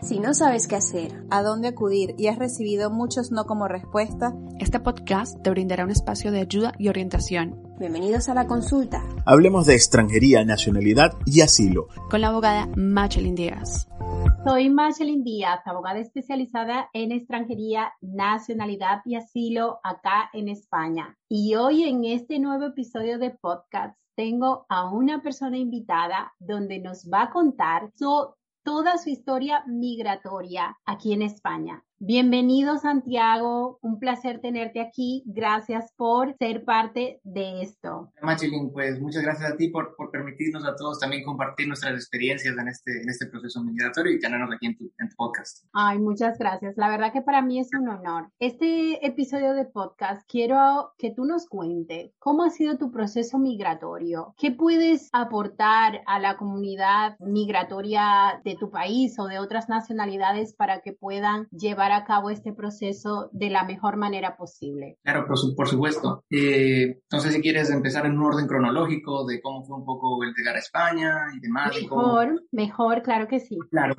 Si no sabes qué hacer, a dónde acudir y has recibido muchos no como respuesta, este podcast te brindará un espacio de ayuda y orientación. Bienvenidos a la consulta. Hablemos de extranjería, nacionalidad y asilo. Con la abogada Machelin Díaz. Soy Machelin Díaz, abogada especializada en extranjería, nacionalidad y asilo acá en España. Y hoy en este nuevo episodio de podcast tengo a una persona invitada donde nos va a contar su toda su historia migratoria aquí en España. Bienvenido Santiago, un placer tenerte aquí. Gracias por ser parte de esto. Machelin, pues muchas gracias a ti por, por, permitirnos a todos también compartir nuestras experiencias en este, en este proceso migratorio y tenernos aquí en tu, en tu podcast. Ay, muchas gracias. La verdad que para mí es un honor. Este episodio de podcast quiero que tú nos cuentes cómo ha sido tu proceso migratorio, qué puedes aportar a la comunidad migratoria de tu país o de otras nacionalidades para que puedan llevar a cabo este proceso de la mejor manera posible. Claro, por, por supuesto. Eh, sé si quieres empezar en un orden cronológico de cómo fue un poco el llegar a España y demás. Mejor, mejor, claro que sí. Claro.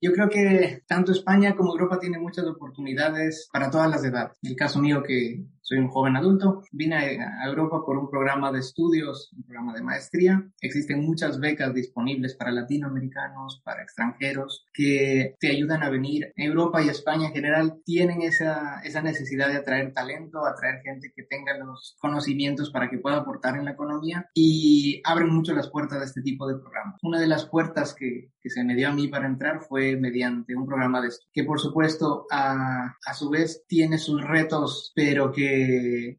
Yo creo que tanto España como Europa tienen muchas oportunidades para todas las edades. El caso mío, que soy un joven adulto, vine a Europa por un programa de estudios, un programa de maestría. Existen muchas becas disponibles para latinoamericanos, para extranjeros, que te ayudan a venir. Europa y España en general tienen esa, esa necesidad de atraer talento, atraer gente que tenga los conocimientos para que pueda aportar en la economía y abren mucho las puertas de este tipo de programas. Una de las puertas que, que se me dio a mí para entrar fue mediante un programa de esto, que por supuesto a, a su vez tiene sus retos, pero que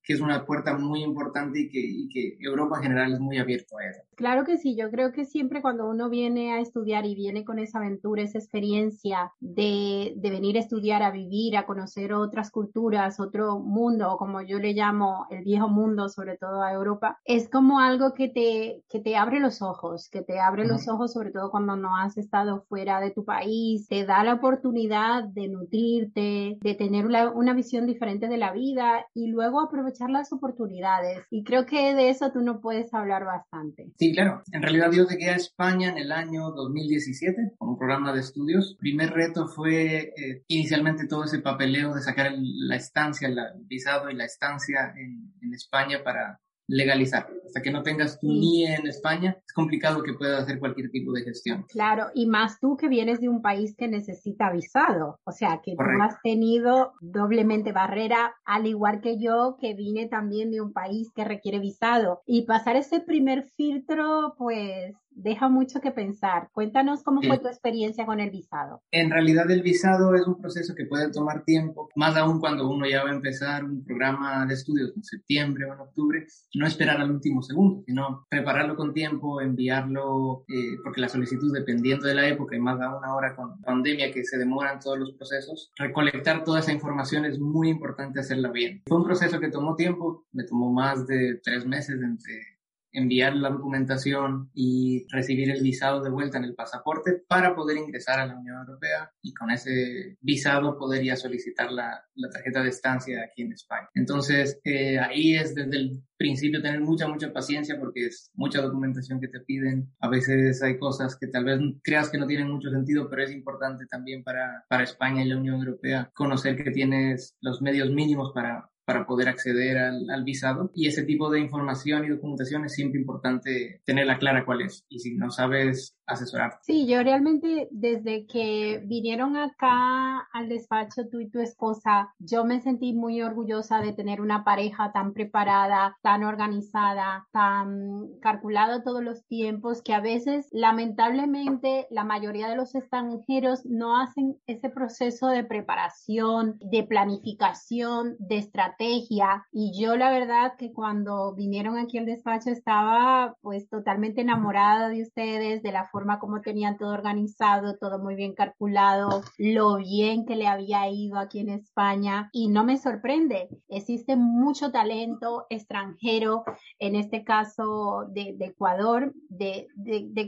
que, es una puerta muy importante y que, y que, Europa en general es muy abierto a eso. Claro que sí, yo creo que siempre cuando uno viene a estudiar y viene con esa aventura, esa experiencia de, de venir a estudiar, a vivir, a conocer otras culturas, otro mundo, o como yo le llamo el viejo mundo, sobre todo a Europa, es como algo que te, que te abre los ojos, que te abre los ojos sobre todo cuando no has estado fuera de tu país, te da la oportunidad de nutrirte, de tener una, una visión diferente de la vida y luego aprovechar las oportunidades. Y creo que de eso tú no puedes hablar bastante. Sí, claro. En realidad yo llegué a España en el año 2017 con un programa de estudios. El primer reto fue eh, inicialmente todo ese papeleo de sacar la estancia, el visado y la estancia en España para legalizar. Hasta que no tengas tu NIE en España, es complicado que puedas hacer cualquier tipo de gestión. Claro, y más tú que vienes de un país que necesita visado. O sea, que tú has tenido doblemente barrera, al igual que yo, que vine también de un país que requiere visado. Y pasar ese primer filtro, pues deja mucho que pensar. Cuéntanos cómo fue tu experiencia con el visado. En realidad el visado es un proceso que puede tomar tiempo, más aún cuando uno ya va a empezar un programa de estudios en septiembre o en octubre, no esperar al último segundo, sino prepararlo con tiempo, enviarlo, eh, porque la solicitud dependiendo de la época y más aún ahora con pandemia que se demoran todos los procesos, recolectar toda esa información es muy importante hacerla bien. Fue un proceso que tomó tiempo, me tomó más de tres meses entre enviar la documentación y recibir el visado de vuelta en el pasaporte para poder ingresar a la Unión Europea y con ese visado podría solicitar la, la tarjeta de estancia aquí en España. Entonces, eh, ahí es desde el principio tener mucha, mucha paciencia porque es mucha documentación que te piden. A veces hay cosas que tal vez creas que no tienen mucho sentido, pero es importante también para, para España y la Unión Europea conocer que tienes los medios mínimos para para poder acceder al, visado. Y ese tipo de información y documentación es siempre importante tenerla clara cuál es. Y si no sabes asesorar. Sí, yo realmente desde que vinieron acá al despacho tú y tu esposa, yo me sentí muy orgullosa de tener una pareja tan preparada, tan organizada, tan calculada todos los tiempos que a veces lamentablemente la mayoría de los extranjeros no hacen ese proceso de preparación, de planificación, de estrategia y yo la verdad que cuando vinieron aquí al despacho estaba pues totalmente enamorada de ustedes, de la forma como tenían todo organizado, todo muy bien calculado, lo bien que le había ido aquí en España. Y no me sorprende, existe mucho talento extranjero, en este caso de, Ecuador, de,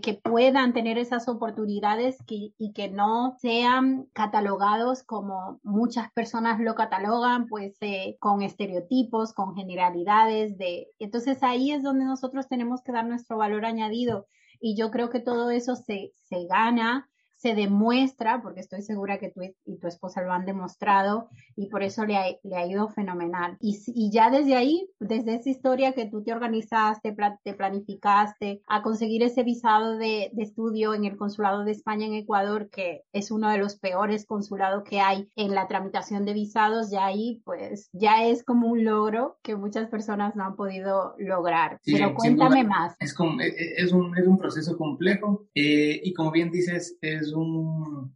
que puedan tener esas oportunidades y que no sean catalogados como muchas personas lo catalogan, pues eh, con estereotipos, con generalidades de, entonces ahí es donde nosotros tenemos que dar nuestro valor añadido y yo creo que todo eso se, se gana se demuestra, porque estoy segura que tú y tu esposa lo han demostrado, y por eso le ha, le ha ido fenomenal. Y, y, ya desde ahí, desde esa historia que tú te organizaste, te planificaste a conseguir ese visado de, de, estudio en el Consulado de España en Ecuador, que es uno de los peores consulados que hay en la tramitación de visados, ya ahí pues ya es como un logro que muchas personas no han podido lograr. Pero cuéntame más. Es, como, e, e, es, un, es un proceso complejo eh, y como bien dices, es un,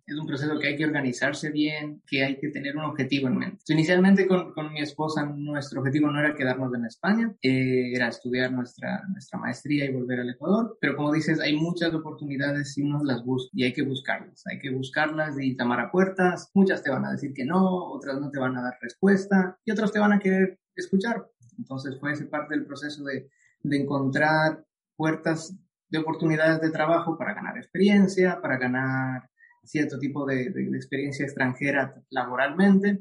es un proceso que hay que organizarse bien, que hay que tener un objetivo en mente. Inicialmente con, con mi esposa nuestro objetivo no era quedarnos en España, eh, era estudiar nuestra, nuestra maestría y volver al Ecuador, pero como dices, hay muchas oportunidades si uno las busca y hay que buscarlas, hay que buscarlas y llamar a puertas, muchas te van a decir que no, otras no te van a dar respuesta y otras te van a querer escuchar. Entonces fue ese parte del proceso de, de encontrar puertas de oportunidades de trabajo para ganar experiencia, para ganar cierto tipo de, de, experiencia extranjera laboralmente.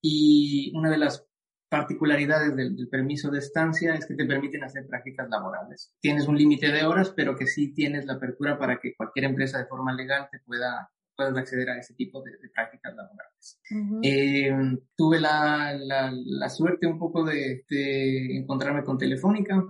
Y una de las particularidades del, del, permiso de estancia es que te permiten hacer prácticas laborales. Tienes un límite de horas, pero que sí tienes la apertura para que cualquier empresa de forma legal te pueda puedas acceder a ese tipo de, de prácticas laborales. eh, tuve la, la, la, suerte un poco de, de, encontrarme con Telefónica,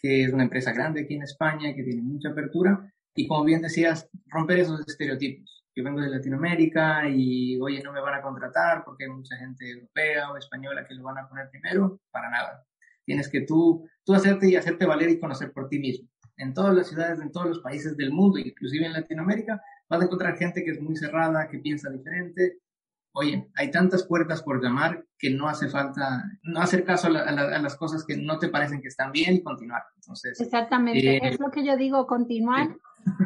que es una empresa grande aquí en España, que tiene mucha apertura, y como bien decías, romper esos estereotipos. Yo vengo de Latinoamérica y, oye, no me van a contratar porque hay mucha gente europea o española que lo van a poner primero, para nada. Tienes que tú, tú hacerte y hacerte valer y conocer por ti mismo. En todas las ciudades, en todos los países del mundo, inclusive en Latinoamérica, vas a encontrar gente que es muy cerrada, que piensa diferente. Oye, hay tantas puertas por llamar que no hace falta, no hacer caso a, la, a, la, a las cosas que no te parecen que están bien y continuar. Entonces, Exactamente, eh, es lo que yo digo, continuar.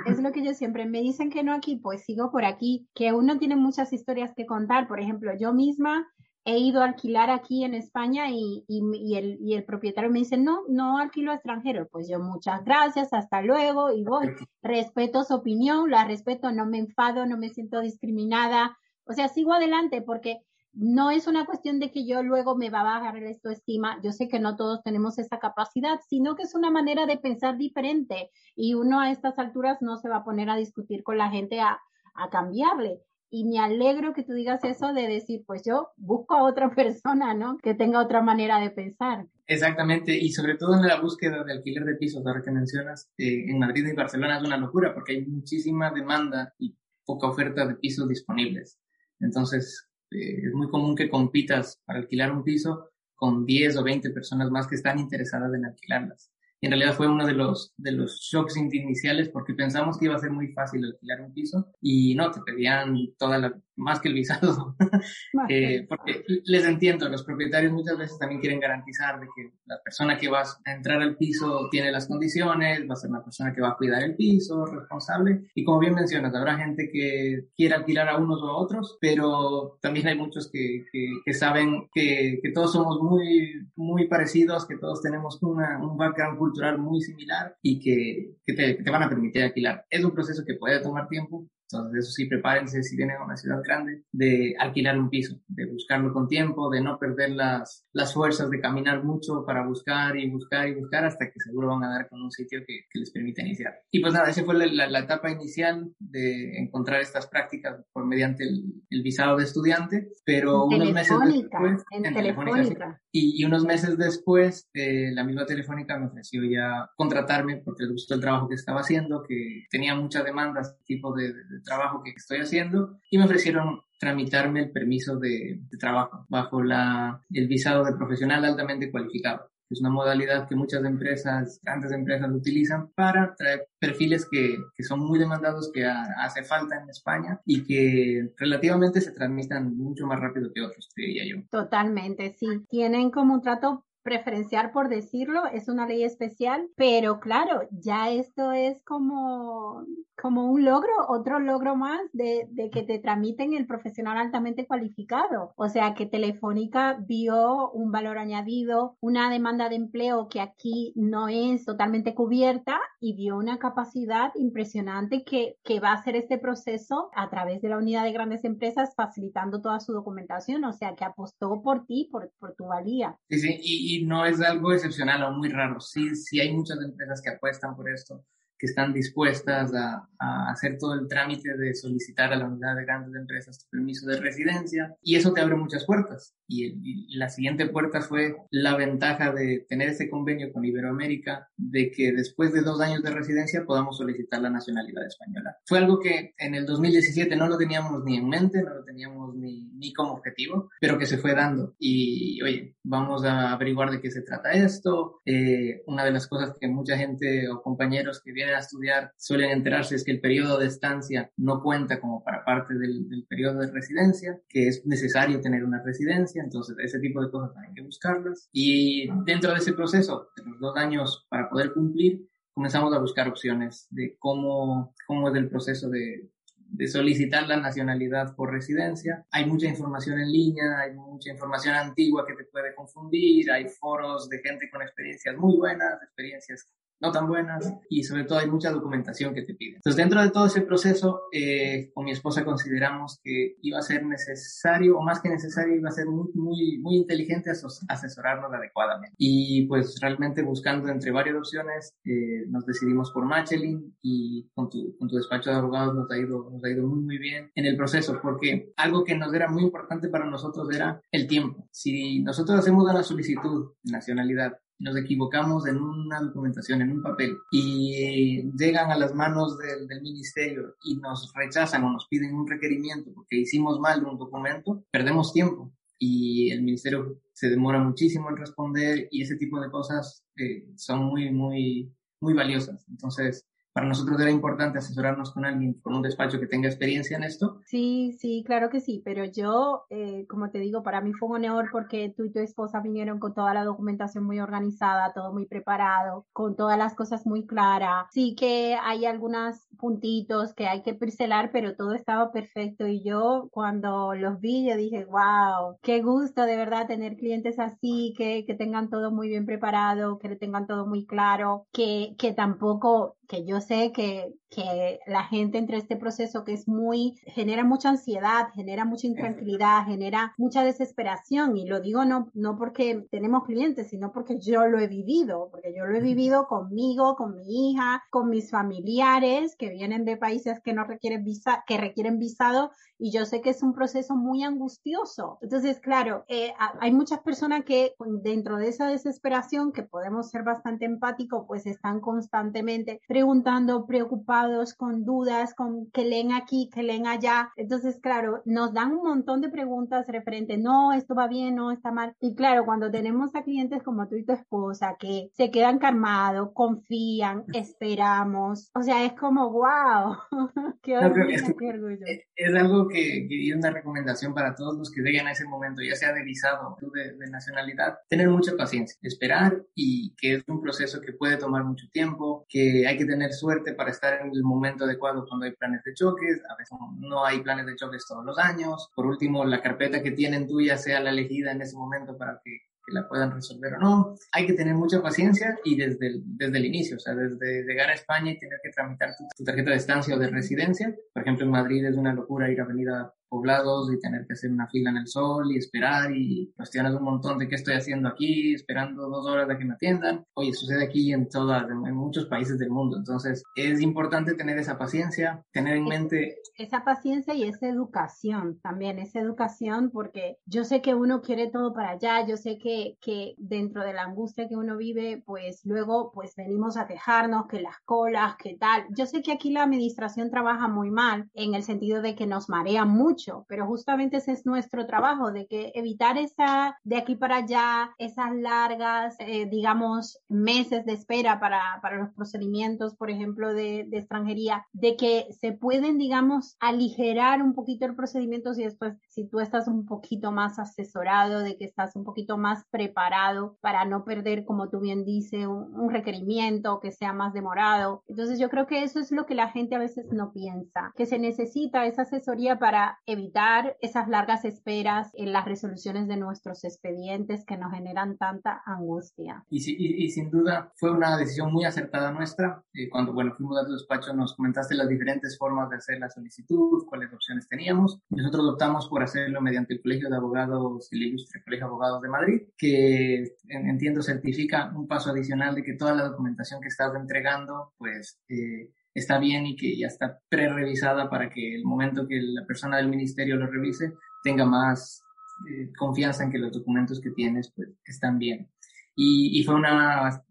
Es lo que yo siempre me dicen que no aquí, pues sigo por aquí, que uno tiene muchas historias que contar. Por ejemplo, yo misma he ido a alquilar aquí en España y, y, y, el, y, el, propietario me dice, no, no alquilo extranjero. Pues yo muchas gracias, hasta luego y voy. Respeto su opinión, la respeto, no me enfado, no me siento discriminada. O sea, sigo adelante porque no es una cuestión de que yo luego me va a bajar el autoestima. Yo sé que no todos tenemos esa capacidad, sino que es una manera de pensar diferente y uno a estas alturas no se va a poner a discutir con la gente a, a cambiarle y me alegro que tú digas eso de decir, pues yo busco a otra persona, ¿no? Que tenga otra manera de pensar. Exactamente, y sobre todo en la búsqueda de alquiler de pisos, ahora que mencionas, eh, en Madrid y Barcelona es una locura porque hay muchísima demanda y poca oferta de pisos disponibles. Entonces, eh, es muy común que compitas para alquilar un piso con 10 o 20 personas más que están interesadas en alquilarlas. Y en realidad fue uno de los, de los shocks iniciales porque pensamos que iba a ser muy fácil alquilar un piso y no, te pedían toda la, más que el visado. eh, porque les entiendo, los propietarios muchas veces también quieren garantizar de que la persona que va a entrar al piso tiene las condiciones, va a ser una persona que va a cuidar el piso, responsable. Y como bien mencionas, habrá gente que quiere alquilar a unos o a otros, pero también hay muchos que, que, que saben que, que, todos somos muy, muy parecidos, que todos tenemos una, un background cultural muy similar y que, que te, que te van a permitir alquilar. Es un proceso que puede tomar tiempo, entonces, eso sí, prepárense si vienen a una ciudad grande de alquilar un piso, de buscarlo con tiempo, de no perder las, las fuerzas, de caminar mucho para buscar y buscar y buscar hasta que seguro van a dar con un sitio que, que les permita iniciar. Y pues nada, esa fue la, la, la, etapa inicial de encontrar estas prácticas por mediante el, el visado de estudiante, pero en unos meses después... En, en telefónica. Y, y, unos meses después, eh, la misma telefónica me ofreció ya contratarme porque les gustó el trabajo que estaba haciendo, que tenía muchas demandas, tipo de, de, trabajo que estoy haciendo, y me ofrecieron tramitarme el permiso de, de trabajo bajo la, el visado de profesional altamente cualificado. Es una modalidad que muchas empresas, grandes empresas utilizan para traer perfiles que, que son muy demandados, que a, hace falta en España y que relativamente se transmitan mucho más rápido que otros, diría yo. Totalmente, sí. Tienen como un trato preferenciar por decirlo, es una ley especial, pero claro, ya esto es como, como un logro, otro logro más de, que te tramiten el profesional altamente cualificado. O sea, que Telefónica vio un valor añadido, una demanda de empleo que aquí no es totalmente cubierta y vio una capacidad impresionante que, que va a hacer este proceso a través de la unidad de grandes empresas facilitando toda su documentación. O sea, que apostó por ti, por, por tu valía. Sí, sí, y, y no es algo excepcional o muy raro. Sí, sí hay muchas empresas que apuestan por esto, que están dispuestas a, hacer todo el trámite de solicitar a la unidad de grandes empresas tu permiso de residencia y eso te abre muchas puertas. Y, la siguiente puerta fue la ventaja de tener ese convenio con Iberoamérica de que después de dos años de residencia podamos solicitar la nacionalidad española. Fue algo que en el 2017 no lo teníamos ni en mente, no lo teníamos ni, ni como objetivo, pero que se fue dando. Y oye, vamos a averiguar de qué se trata esto. Eh, una de las cosas que mucha gente o compañeros que vienen a estudiar suelen enterarse es que el periodo de estancia no cuenta como para parte del, periodo de residencia, que es necesario tener una residencia, entonces ese tipo de cosas hay que buscarlas. Y dentro de ese proceso, de los dos años para poder cumplir, comenzamos a buscar opciones de cómo, cómo es el proceso de, de solicitar la nacionalidad por residencia. Hay mucha información en línea, hay mucha información antigua que te puede confundir, hay foros de gente con experiencias muy buenas, experiencias no tan buenas y sobre todo hay mucha documentación que te piden. Entonces dentro de todo ese proceso eh, con mi esposa consideramos que iba a ser necesario o más que necesario iba a ser muy muy muy inteligente asesorarnos adecuadamente y pues realmente buscando entre varias opciones eh, nos decidimos por Machelin y con tu, con tu despacho de abogados nos ha ido nos ha ido muy muy bien en el proceso porque algo que nos era muy importante para nosotros era el tiempo. Si nosotros hacemos una solicitud de nacionalidad nos equivocamos en una documentación, en un papel, y llegan a las manos del, ministerio y nos rechazan o nos piden un requerimiento porque hicimos mal un documento, perdemos tiempo y el ministerio se demora muchísimo en responder y ese tipo de cosas eh, son muy, muy, muy valiosas. Entonces, para nosotros era importante asesorarnos con alguien, con un despacho que tenga experiencia en esto. Sí, sí, claro que sí, pero yo, eh, como te digo, para mí fue un honor porque tú y tu esposa vinieron con toda la documentación muy organizada, todo muy preparado, con todas las cosas muy claras. Sí que hay algunos puntitos que hay que pincelar, pero todo estaba perfecto y yo cuando los vi, yo dije, wow, qué gusto de verdad tener clientes así, que, que tengan todo muy bien preparado, que le tengan todo muy claro, que, que tampoco que yo sé que, que la gente entre este proceso que es muy, genera mucha ansiedad, genera mucha intranquilidad, genera mucha desesperación. Y lo digo no, no porque tenemos clientes, sino porque yo lo he vivido, porque yo lo he vivido conmigo, con mi hija, con mis familiares que vienen de países que no requieren visa, que requieren visado y yo sé que es un proceso muy angustioso. Entonces, claro, eh, hay muchas personas que dentro de esa desesperación, que podemos ser bastante empáticos, pues están constantemente preguntando, preocupados, con dudas, con que leen aquí, que leen allá. Entonces, claro, nos dan un montón de preguntas referente, no, esto va bien, no, está mal. Y claro, cuando tenemos a clientes como tú y tu esposa que se quedan calmados, confían, esperamos, o sea, es como, wow, qué orgullo, qué orgullo. Es algo que, que una recomendación para todos los que lleguen a ese momento, ya sea de visado o de, de nacionalidad, tener mucha paciencia, esperar y que es un proceso que puede tomar mucho tiempo, que hay que tener suerte para estar en el momento adecuado cuando hay planes de choques, a veces no hay planes de choques todos los años, por último, la carpeta que tienen tuya sea la elegida en ese momento para que que la puedan resolver o no. Hay que tener mucha paciencia y desde el, desde el inicio, o sea, desde llegar a España y tener que tramitar tu, tu tarjeta de estancia o de residencia. Por ejemplo, en Madrid es una locura ir a Avenida poblados y tener que hacer una fila en el sol y esperar y cuestiones un montón de qué estoy haciendo aquí, esperando dos horas de que me atiendan. Oye, sucede aquí en todas, en muchos países del mundo. Entonces, es importante tener esa paciencia, tener en mente... Esa paciencia y esa educación también, esa educación porque yo sé que uno quiere todo para allá, yo sé que, que dentro de la angustia que uno vive, pues luego pues venimos a quejarnos que las colas, que tal. Yo sé que aquí la administración trabaja muy mal en el sentido de que nos marea mucho pero justamente ese es nuestro trabajo, de que evitar esa de aquí para allá, esas largas, eh, digamos, meses de espera para, para los procedimientos, por ejemplo, de, de, extranjería, de que se pueden, digamos, aligerar un poquito el procedimiento si después, si tú estás un poquito más asesorado, de que estás un poquito más preparado para no perder, como tú bien dices, un, un requerimiento que sea más demorado. Entonces yo creo que eso es lo que la gente a veces no piensa, que se necesita esa asesoría para evitar esas largas esperas en las resoluciones de nuestros expedientes que nos generan tanta angustia. Y, sin duda fue una decisión muy acertada nuestra. Eh, cuando bueno, fuimos a tu despacho nos comentaste las diferentes formas de hacer la solicitud, cuáles opciones teníamos. Nosotros optamos por hacerlo mediante el Colegio de Abogados, el Ilustre Colegio de Abogados de Madrid, que entiendo certifica un paso adicional de que toda la documentación que estás entregando pues eh, está bien y que ya está pre-revisada para que el momento que la persona del ministerio lo revise tenga más eh, confianza en que los documentos que tienes pues están bien. Y, y fue una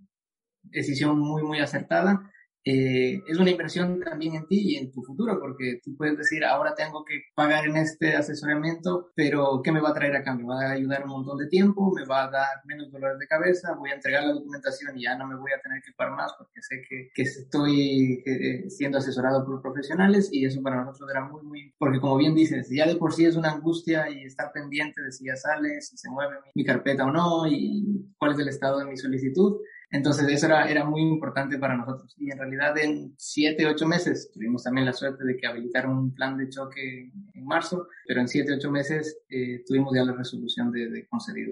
decisión muy, muy acertada eh, es una inversión también en ti y en tu futuro, porque tú puedes decir, ahora tengo que pagar en este asesoramiento, pero ¿qué me va a traer a cambio? Me va a ayudar un montón de tiempo, me va a dar menos dolores de cabeza, voy a entregar la documentación y ya no me voy a tener que pagar más porque sé que, que estoy eh, siendo asesorado por profesionales y eso para nosotros era muy, muy, porque como bien dices, ya de por sí es una angustia y estar pendiente de si ya sale, si se mueve mi carpeta o no y cuál es el estado de mi solicitud entonces eso era, era muy importante para nosotros. Y en realidad en siete, ocho meses tuvimos también la suerte de que habilitaron un plan de choque en marzo, pero en siete, ocho meses eh, tuvimos ya la resolución de, de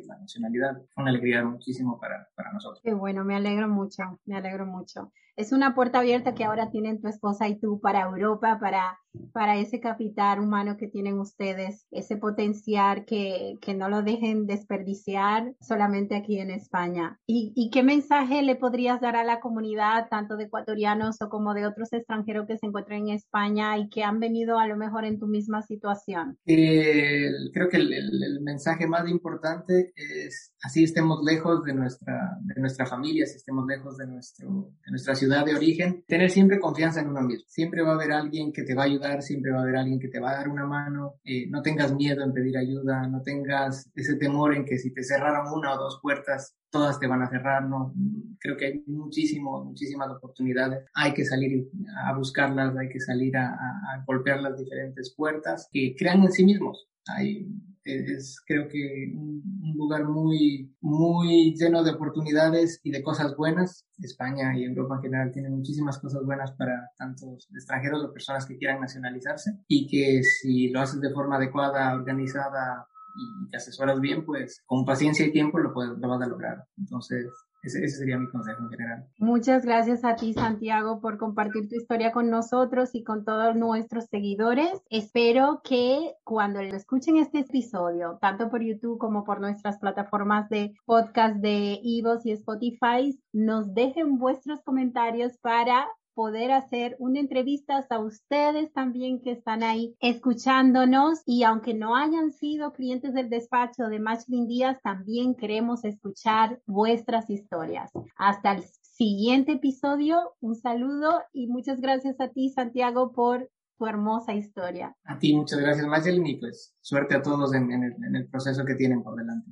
la nacionalidad. Fue una alegría muchísimo para, para nosotros. Qué bueno, me alegro mucho, me alegro mucho. Es una puerta abierta que ahora tienen tu esposa y tú para Europa, para para ese capital humano que tienen ustedes, ese potencial que, que no lo dejen desperdiciar solamente aquí en España. ¿Y, ¿Y, qué mensaje le podrías dar a la comunidad, tanto de ecuatorianos o como de otros extranjeros que se encuentran en España y que han venido a lo mejor en tu misma situación? creo que el, el, mensaje más importante es, así estemos lejos de nuestra, de nuestra familia, si estemos lejos de, nuestro, de nuestra ciudad de origen, tener siempre confianza en uno mismo. Siempre va a haber alguien que te va a ayudar siempre va a haber alguien que te va a dar una mano, eh, no tengas miedo en pedir ayuda, no tengas ese temor en que si te cerraron una o dos puertas, todas te van a cerrar, no, creo que hay muchísimo, muchísimas oportunidades, hay que salir a buscarlas, hay que salir a, a golpear las diferentes puertas que crean en sí mismos. Hay es creo que un, lugar muy, muy lleno de oportunidades y de cosas buenas. España y Europa en general tienen muchísimas cosas buenas para tantos extranjeros o personas que quieran nacionalizarse y que si lo haces de forma adecuada, organizada y te asesoras bien, pues con paciencia y tiempo lo, puedes, lo vas a lograr. Entonces, ese, sería mi consejo en general. Muchas gracias a ti, Santiago, por compartir tu historia con nosotros y con todos nuestros seguidores. Espero que cuando lo escuchen este episodio, tanto por YouTube como por nuestras plataformas de podcast de Evox y Spotify, nos dejen vuestros comentarios para poder hacer una entrevista a ustedes también que están ahí escuchándonos y aunque no hayan sido clientes del despacho de Machlin Díaz, también queremos escuchar vuestras historias. Hasta el siguiente episodio, un saludo y muchas gracias a ti Santiago por tu hermosa historia. A ti, muchas gracias Machlin y pues suerte a todos en el proceso que tienen por delante.